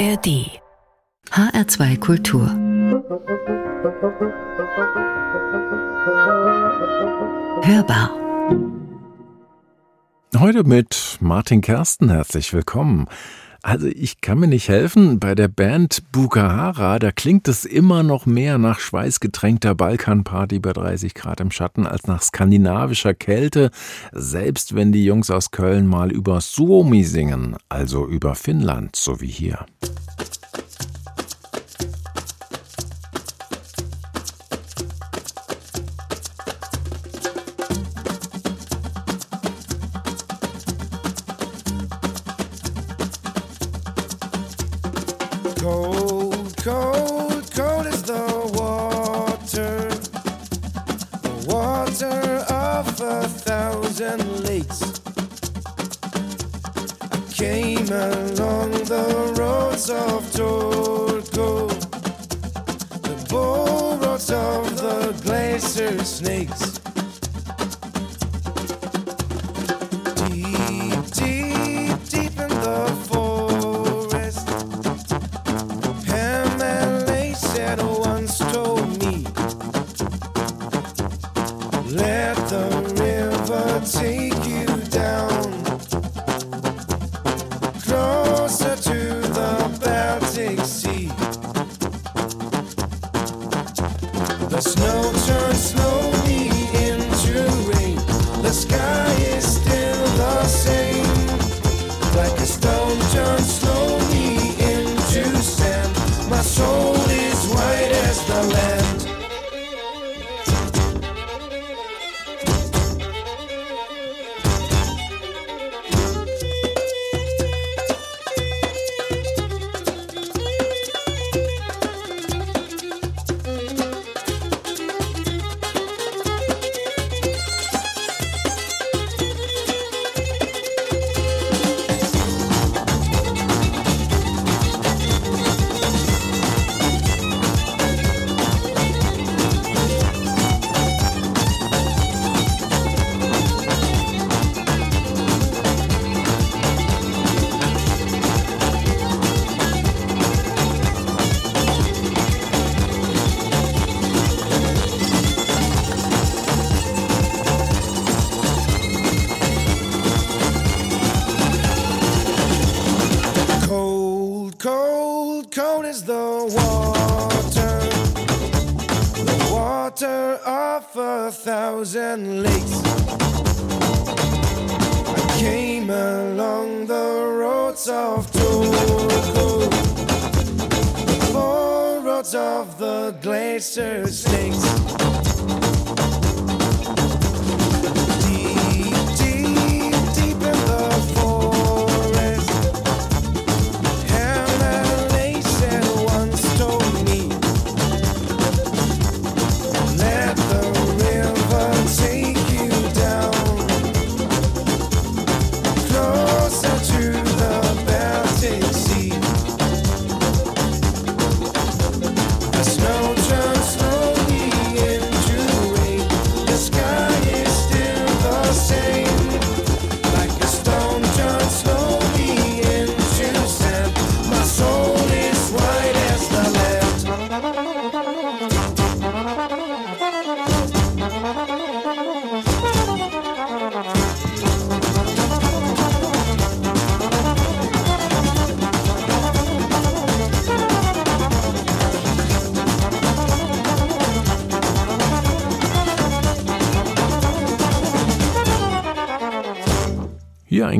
ARD HR2 Kultur. Hörbar. Heute mit Martin Kersten herzlich willkommen. Also ich kann mir nicht helfen, bei der Band Bukahara, da klingt es immer noch mehr nach schweißgetränkter Balkanparty bei 30 Grad im Schatten als nach skandinavischer Kälte, selbst wenn die Jungs aus Köln mal über Suomi singen, also über Finnland, so wie hier.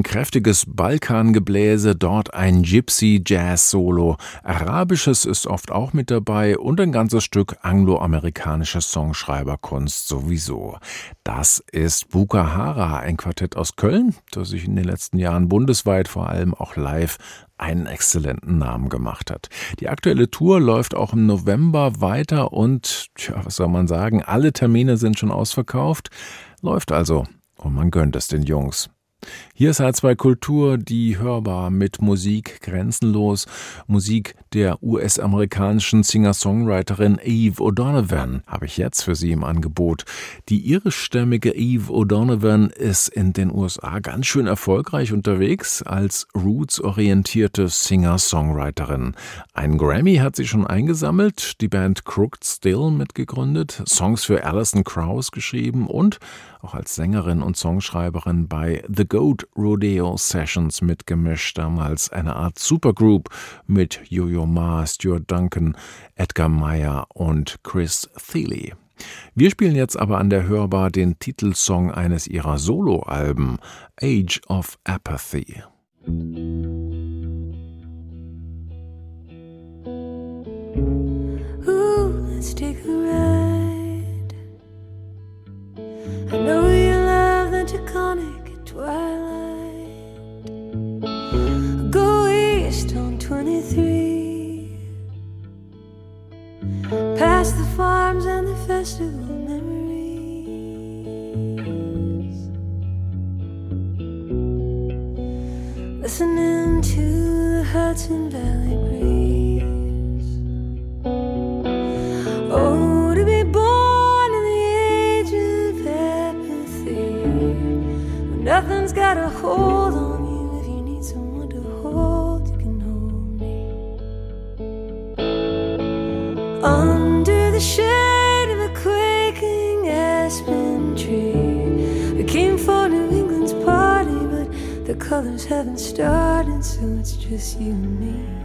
Ein kräftiges Balkangebläse, dort ein Gypsy-Jazz-Solo. Arabisches ist oft auch mit dabei und ein ganzes Stück angloamerikanische Songschreiberkunst sowieso. Das ist Bukahara, ein Quartett aus Köln, das sich in den letzten Jahren bundesweit vor allem auch live einen exzellenten Namen gemacht hat. Die aktuelle Tour läuft auch im November weiter und, tja, was soll man sagen, alle Termine sind schon ausverkauft. Läuft also und man gönnt es den Jungs. Hier ist H2 Kultur, die hörbar mit Musik grenzenlos. Musik der US-amerikanischen Singer-Songwriterin Eve O'Donovan habe ich jetzt für Sie im Angebot. Die irischstämmige Eve O'Donovan ist in den USA ganz schön erfolgreich unterwegs als roots-orientierte Singer-Songwriterin. Ein Grammy hat sie schon eingesammelt, die Band Crooked Still mitgegründet, Songs für Alison Krauss geschrieben und auch als Sängerin und Songschreiberin bei The Goat Rodeo Sessions mitgemischt, damals eine Art Supergroup mit Yo-Yo Ma, Stuart Duncan, Edgar Meyer und Chris Thiele. Wir spielen jetzt aber an der Hörbar den Titelsong eines ihrer Soloalben, Age of Apathy. Ooh, let's take a ride. I know you love the Taconic twilight. Go east on 23. Past the farms and the festival memories. Listening to the Hudson Valley breeze. Got a hold on you. If you need someone to hold, you can hold me. Under the shade of a quaking aspen tree. We came for New England's party, but the colors haven't started, so it's just you and me.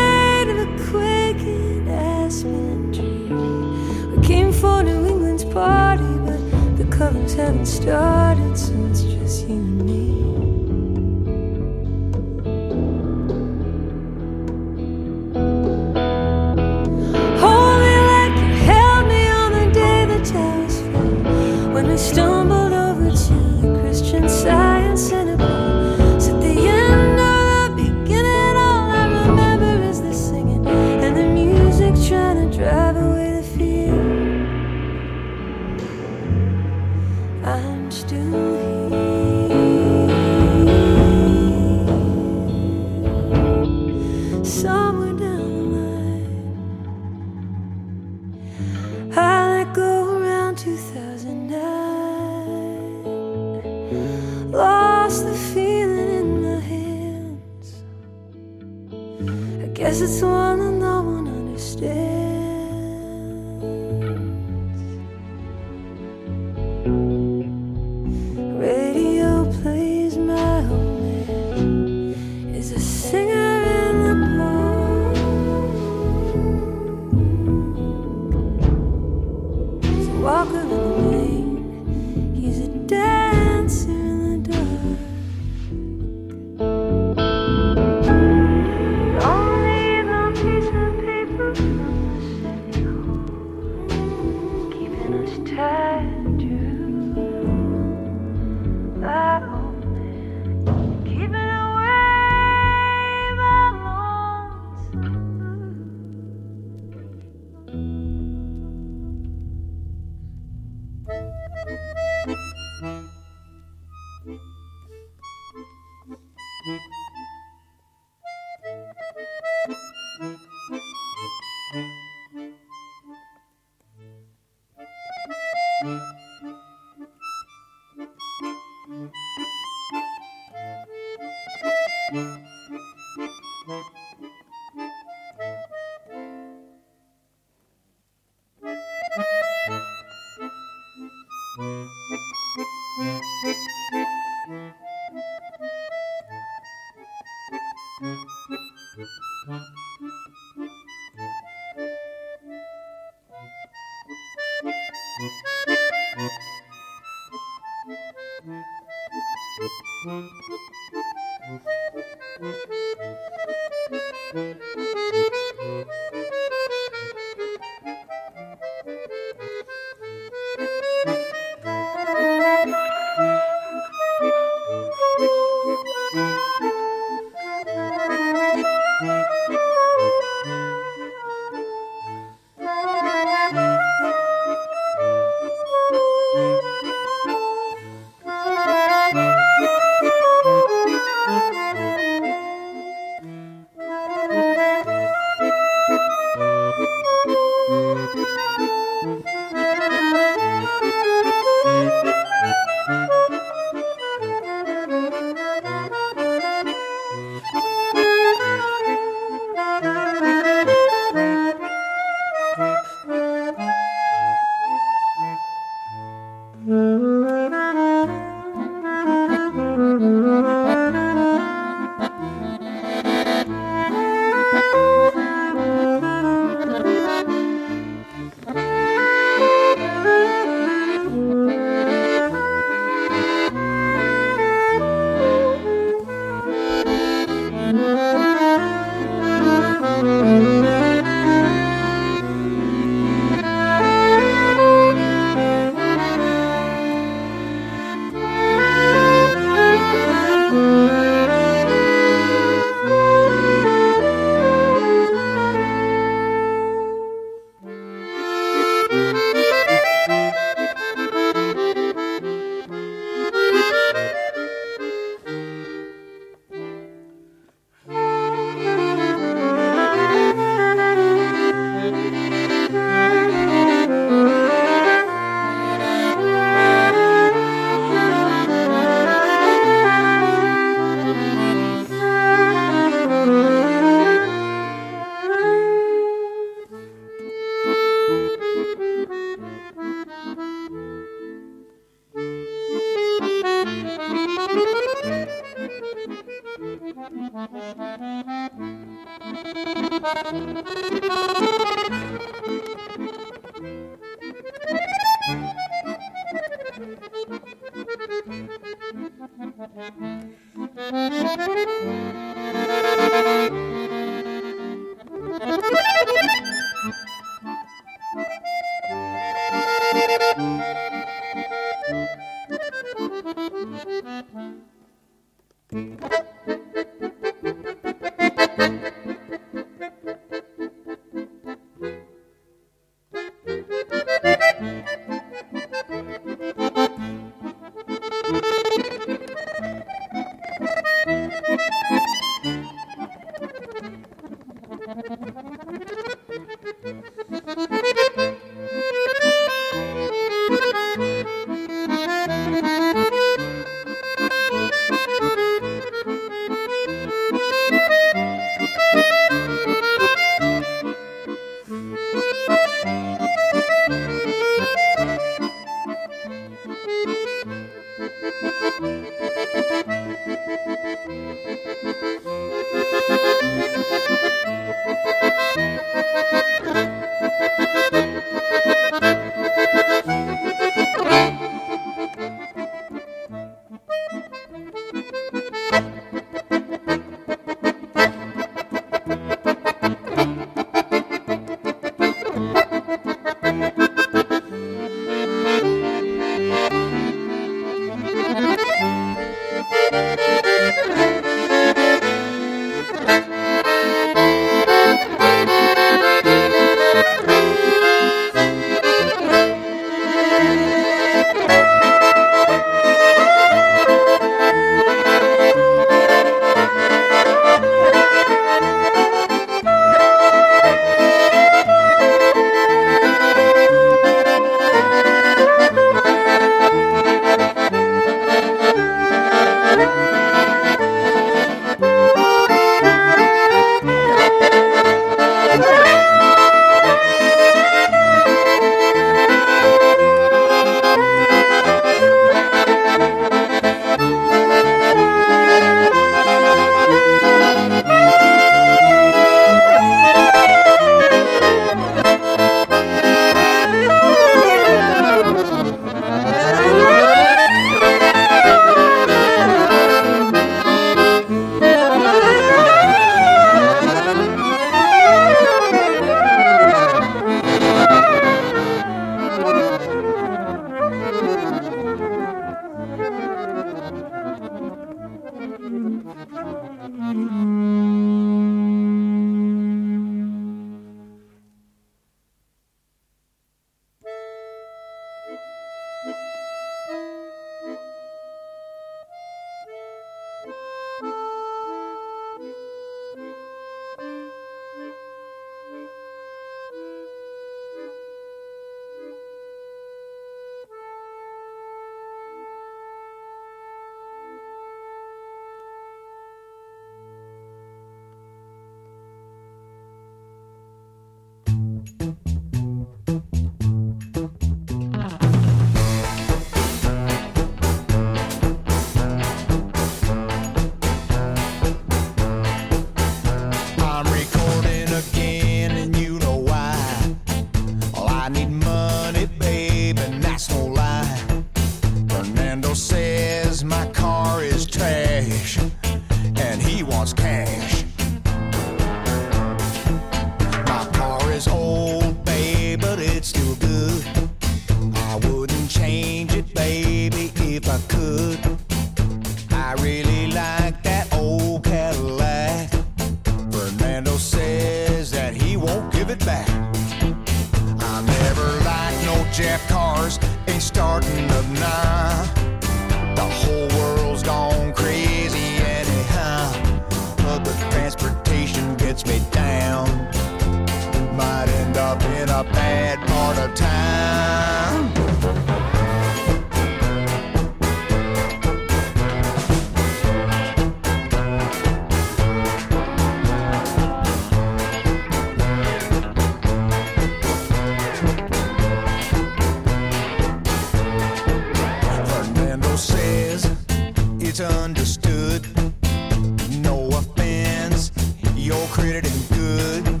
Your credit ain't good.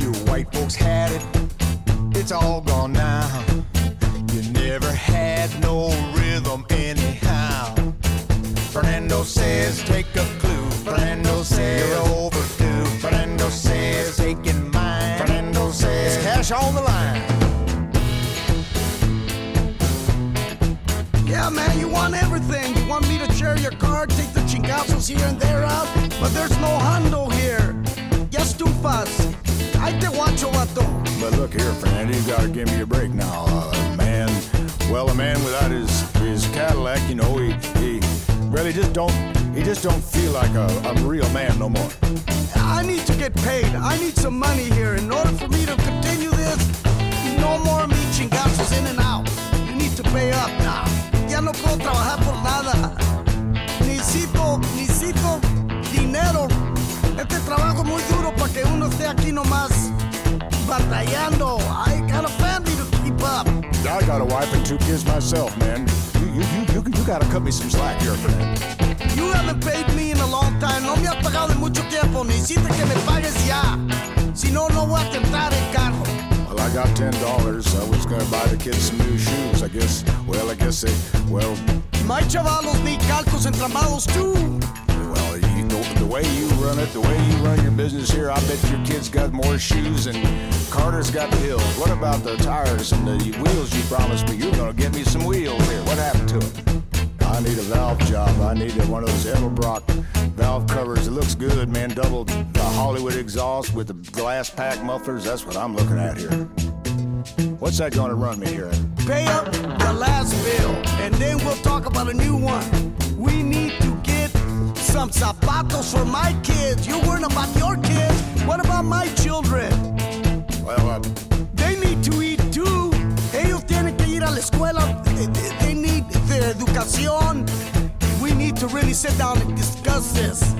You white folks had it, it's all gone now. You never had no rhythm anyhow. Fernando says take a clue. Fernando says you're overdue. Fernando says taking mine. Fernando says it's cash on the line. Yeah, man, you want everything. You want me to share your car, take the chingazos here and there out, but there's no hundo here. Ya estufas. Ahí te guacho, vato. But look here, Fernando, you gotta give me a break now. Uh, man, well, a man without his his Cadillac, you know, he he really just don't he just don't feel like a, a real man no more. I need to get paid. I need some money here. In order for me to continue this, no more me chingazos in and out. You need to pay up now. Ya no puedo trabajar por nada. Necesito, necesito dinero. Este trabajo es muy duro para que uno esté aquí nomás batallando. I got a family to keep up. I got a wife and two kids myself, man. You you you you, you gotta cut me some slack here, Fernando. You haven't paid me in a long time. No me has pagado en mucho tiempo. Necesito que me pagues ya. Si no, no voy a tentar el carro. Well, I got ten dollars. I was gonna buy the kids some new shoes. I guess. Well, I guess they. Well, My chavalos need calcos entramados too. The, way you run it, the way you run your business here, I bet your kids got more shoes and Carter's got wheels. What about the tires and the wheels you promised me? You're gonna get me some wheels here. What happened to it? I need a valve job. I need one of those Edelbrock valve covers. It looks good, man. Double the Hollywood exhaust with the glass pack mufflers. That's what I'm looking at here. What's that gonna run me here? Pay up the last bill, and then we'll talk about a new one. We need to some zapatos for my kids. You're worrying about your kids. What about my children? Well, uh, They need to eat too. Ellos tienen que ir a la escuela. They, they- they need their educación. We need to really sit down and discuss this.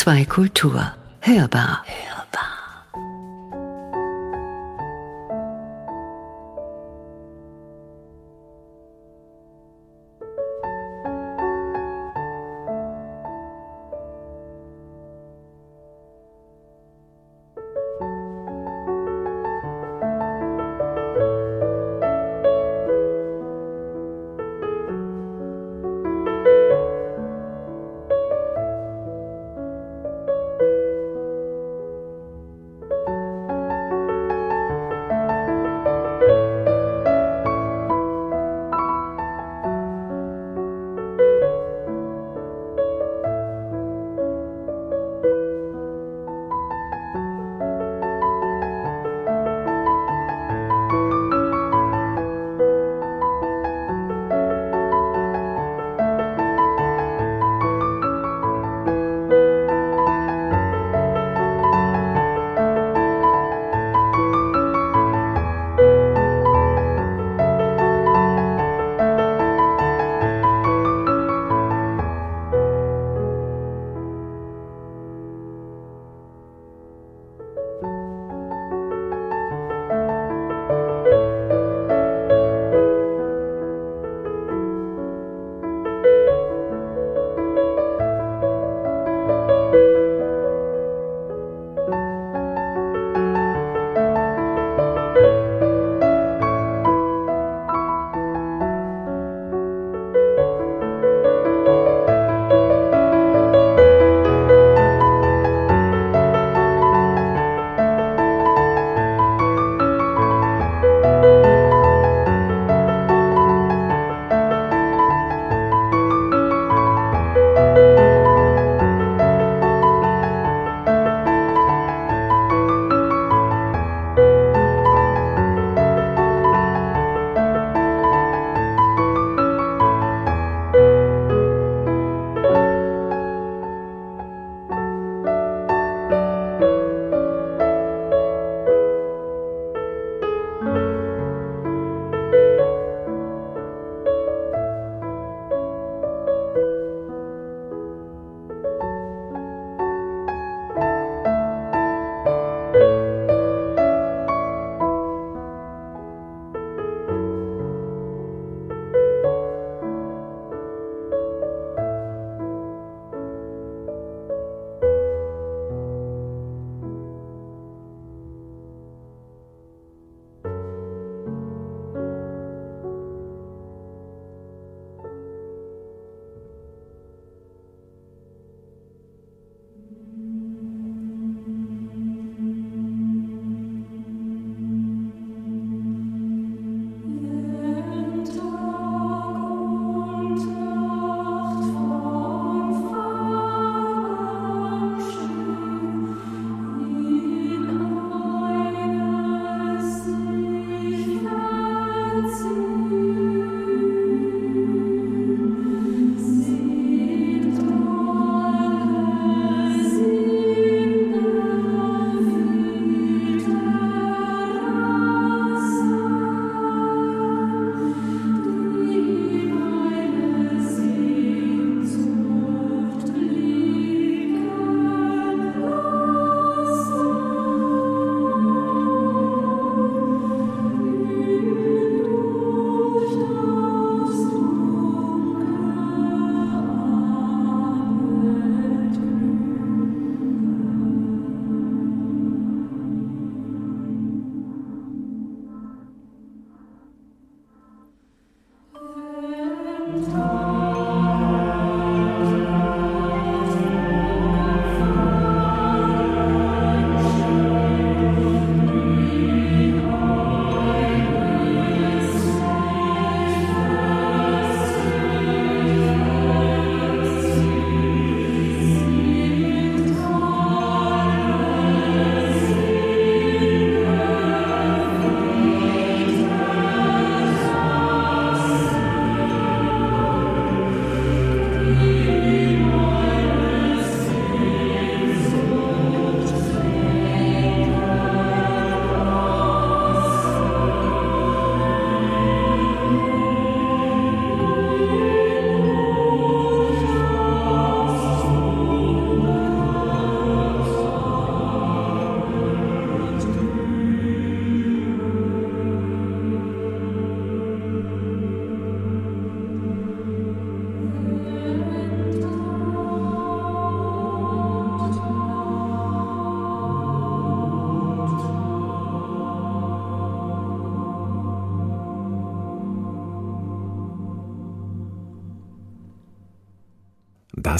HR2 Kultur. Hörbar.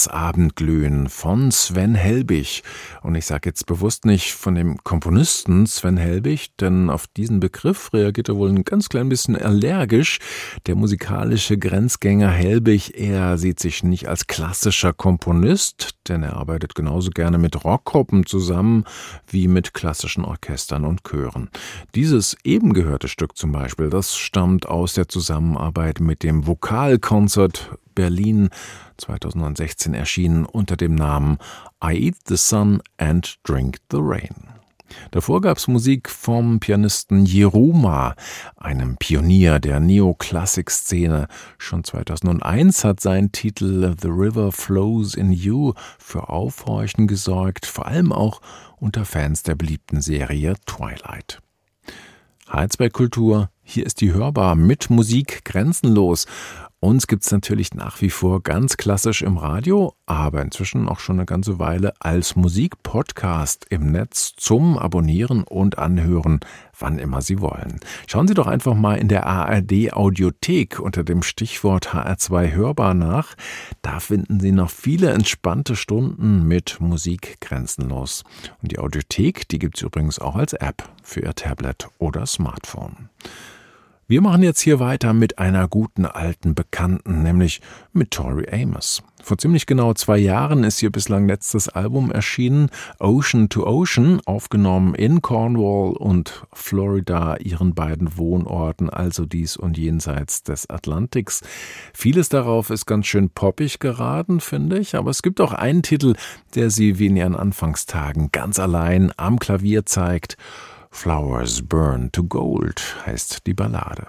Das Abendglühen von Sven Helbig. Und ich sage jetzt bewusst nicht von dem Komponisten Sven Helbig, denn auf diesen Begriff reagiert er wohl ein ganz klein bisschen allergisch. Der musikalische Grenzgänger Helbig, er sieht sich nicht als klassischer Komponist, denn er arbeitet genauso gerne mit Rockgruppen zusammen wie mit klassischen Orchestern und Chören. Dieses eben gehörte Stück zum Beispiel, das stammt aus der Zusammenarbeit mit dem Vokalkonzert Berlin 2016 erschienen unter dem Namen I Eat the Sun and Drink the Rain. Davor gab's Musik vom Pianisten Jeruma, einem Pionier der Neoklassik-Szene. Schon 2001 hat sein Titel The River Flows in You für Aufhorchen gesorgt, vor allem auch unter Fans der beliebten Serie Twilight. Heizberg Kultur, hier ist die Hörbar mit Musik grenzenlos. Uns gibt's natürlich nach wie vor ganz klassisch im Radio, aber inzwischen auch schon eine ganze Weile als Musikpodcast im Netz zum Abonnieren und Anhören, wann immer Sie wollen. Schauen Sie doch einfach mal in der ARD Audiothek unter dem Stichwort HR2 hörbar nach. Da finden Sie noch viele entspannte Stunden mit Musik grenzenlos. Und die Audiothek, die gibt's übrigens auch als App für Ihr Tablet oder Smartphone. Wir machen jetzt hier weiter mit einer guten alten Bekannten, nämlich mit Tori Amos. Vor ziemlich genau zwei Jahren ist ihr bislang letztes Album erschienen, Ocean to Ocean, aufgenommen in Cornwall und Florida, ihren beiden Wohnorten, also dies und jenseits des Atlantiks. Vieles darauf ist ganz schön poppig geraten, finde ich, aber es gibt auch einen Titel, der sie wie in ihren Anfangstagen ganz allein am Klavier zeigt. Flowers Burn to Gold heißt die Ballade.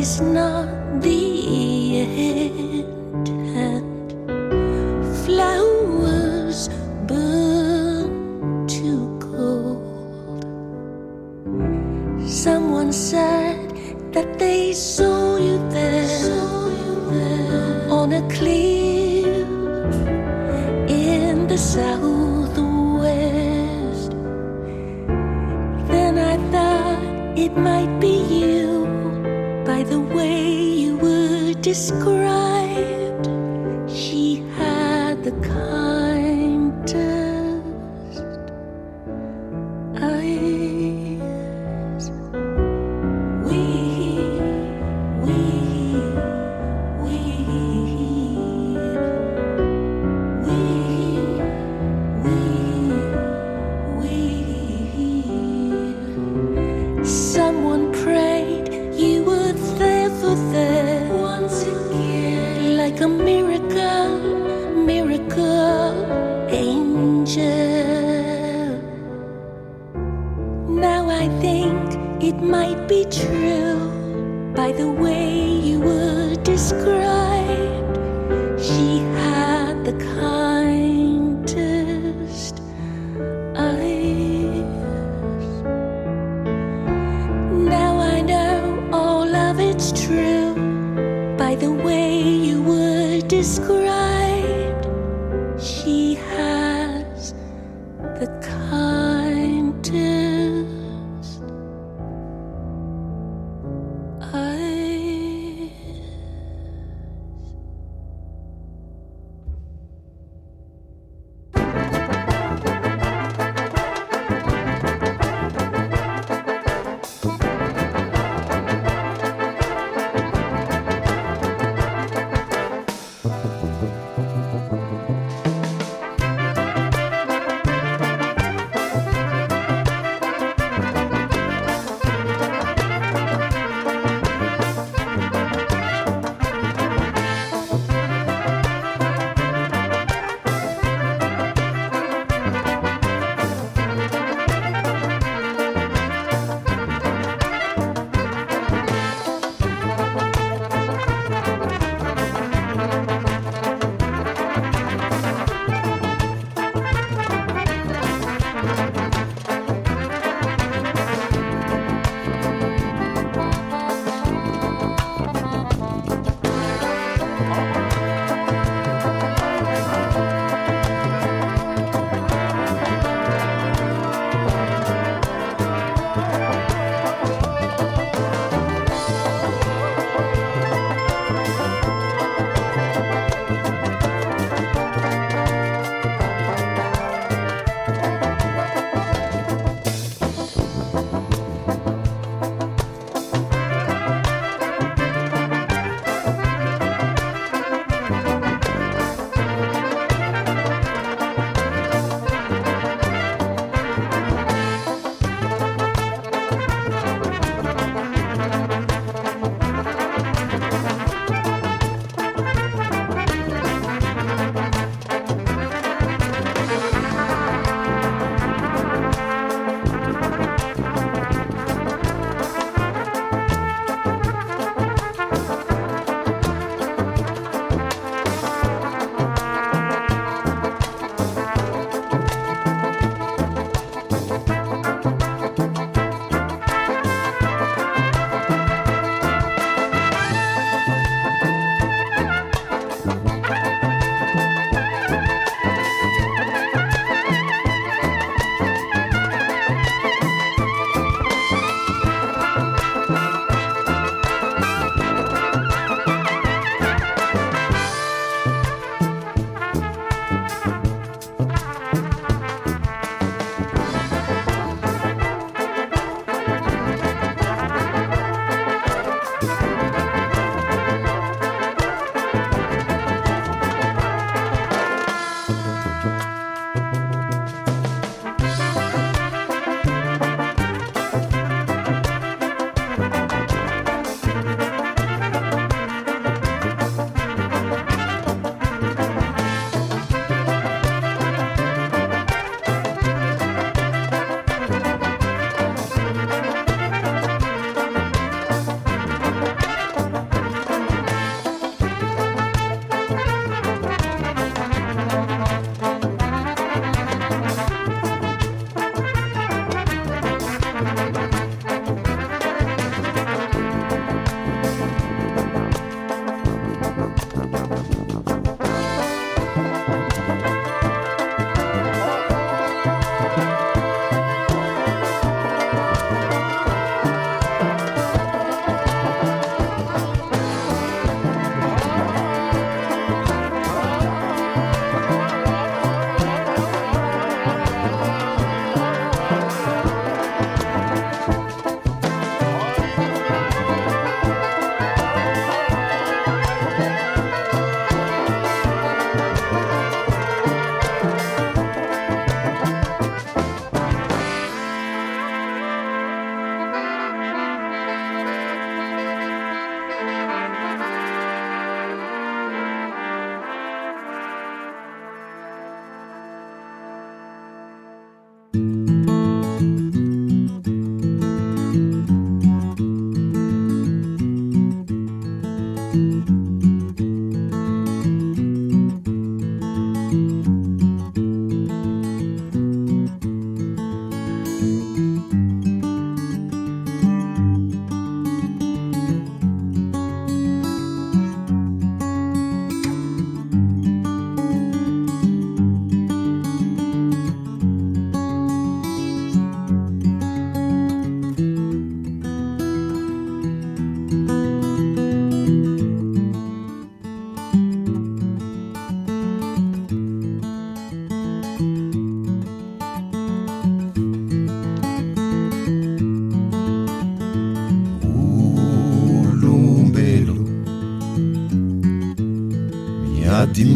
Is not the end, and flowers burn too cold. Someone said that they saw you there, on a cliff in the southwest. Then I thought it might describe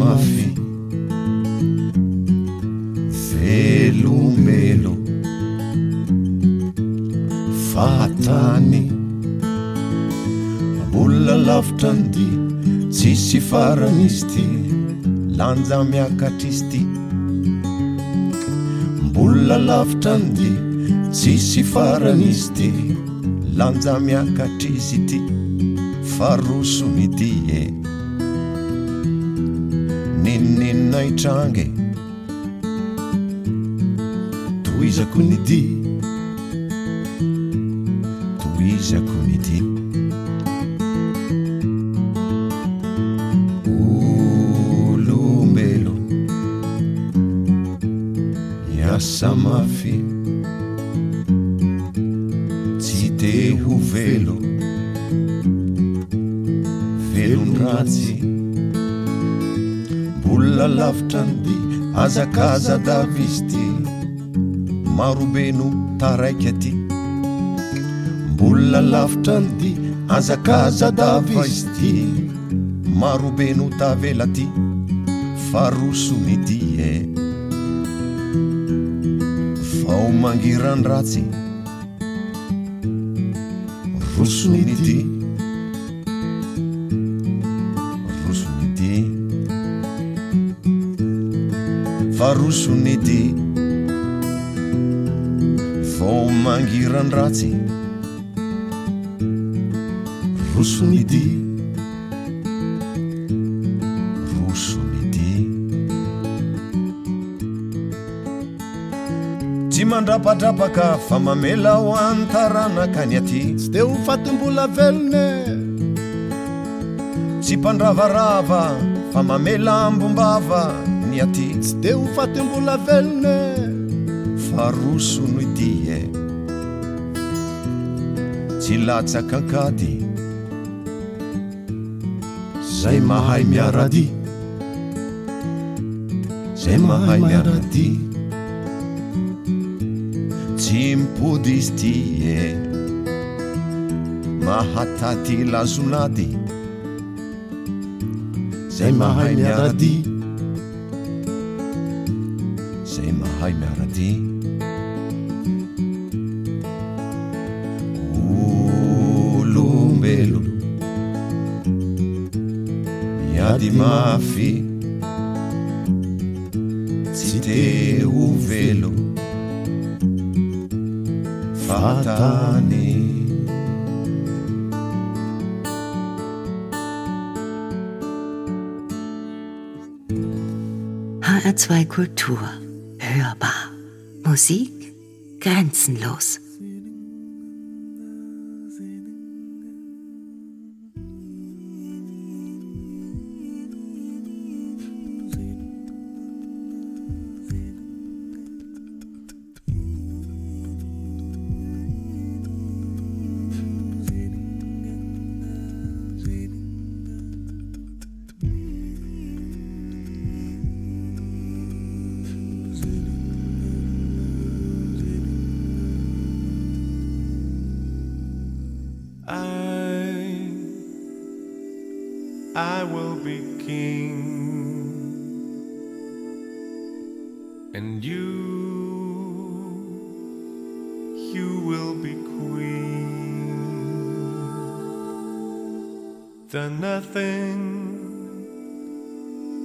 mafy velomelo fatany olona lavitra nydi tsisy farany izy ty. Lanja miakatra izy ty. Mbolona lavitra nydi tsisy farany izy ty. Lanja miakatra izy ty. Farosony ity e eh. naitrangy toizako ny di lavitra nydi azakaza davisy ty. Marobe no taraiky aty. Mbolona lavitra nydi azakaza davisy ty. Marobe no tavela ty fa roso e. Vao mangirandratsy. Roso midi aroso ny vao mangiran-dratsy roso ny ty roso ny tsy mandrapadrapaka fa mamela ho antaranaka ny aty. Tsy de ho fatim-bola velone tsy mpandravarava fa mamela ambombava. Aty tsy de ho fatim-bola velone fa roso no dy e tsy latsaka ankady zay mahay miarady zay mahay miarady tsy mipody izy ty e mahataty lazonady zay mahay miarady zay mahay miarady olombelo miady mafy tsy te ho velo fatany HR2 Kultur. Musik grenzenlos. Nothing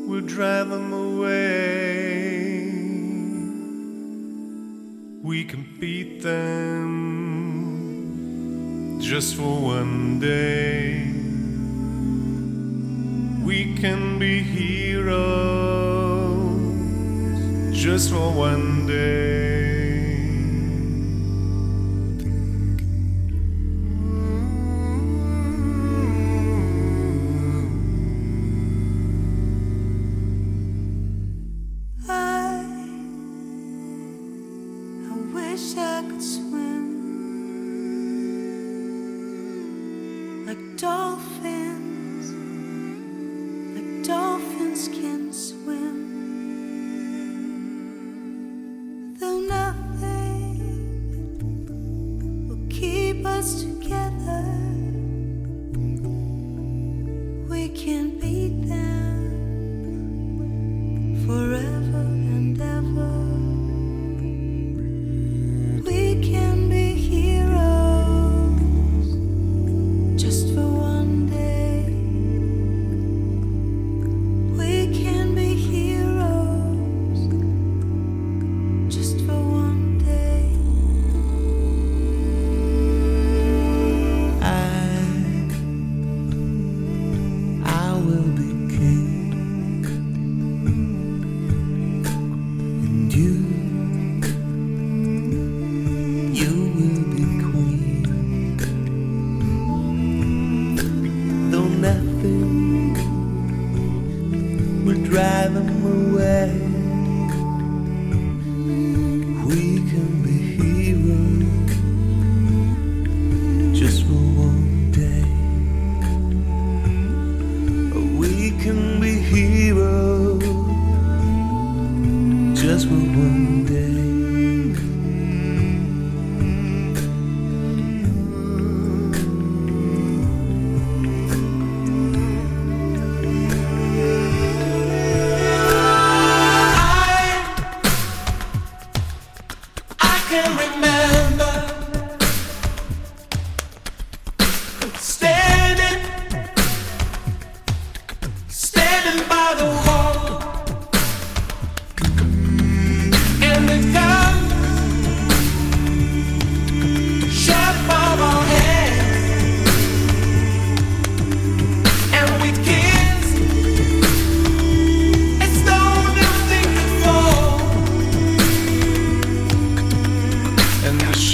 will drive them away. We can beat them just for one day. We can be heroes just for one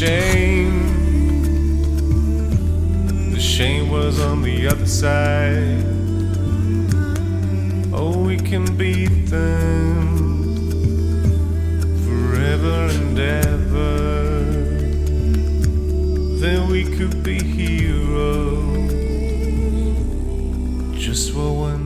shame. The shame was on the other side. Oh, we can beat them forever and ever. Then we could be heroes just for one.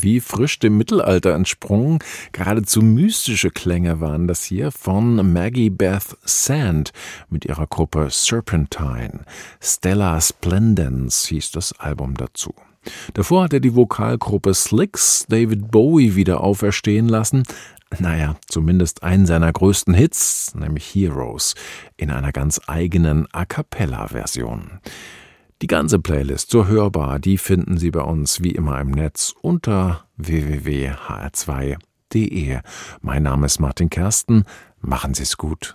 Wie frisch dem Mittelalter entsprungen. Geradezu mystische Klänge waren das hier von Maggie Beth Sand mit ihrer Gruppe Serpentine. Stella Splendens hieß das Album dazu. Davor hat er die Vokalgruppe Slicks David Bowie wieder auferstehen lassen. Naja, zumindest einen seiner größten Hits, nämlich Heroes, in einer ganz eigenen A cappella-Version. Die ganze Playlist zur Hörbar, die finden Sie bei uns wie immer im Netz unter www.hr2.de. Mein Name ist Martin Kersten. Machen Sie es gut.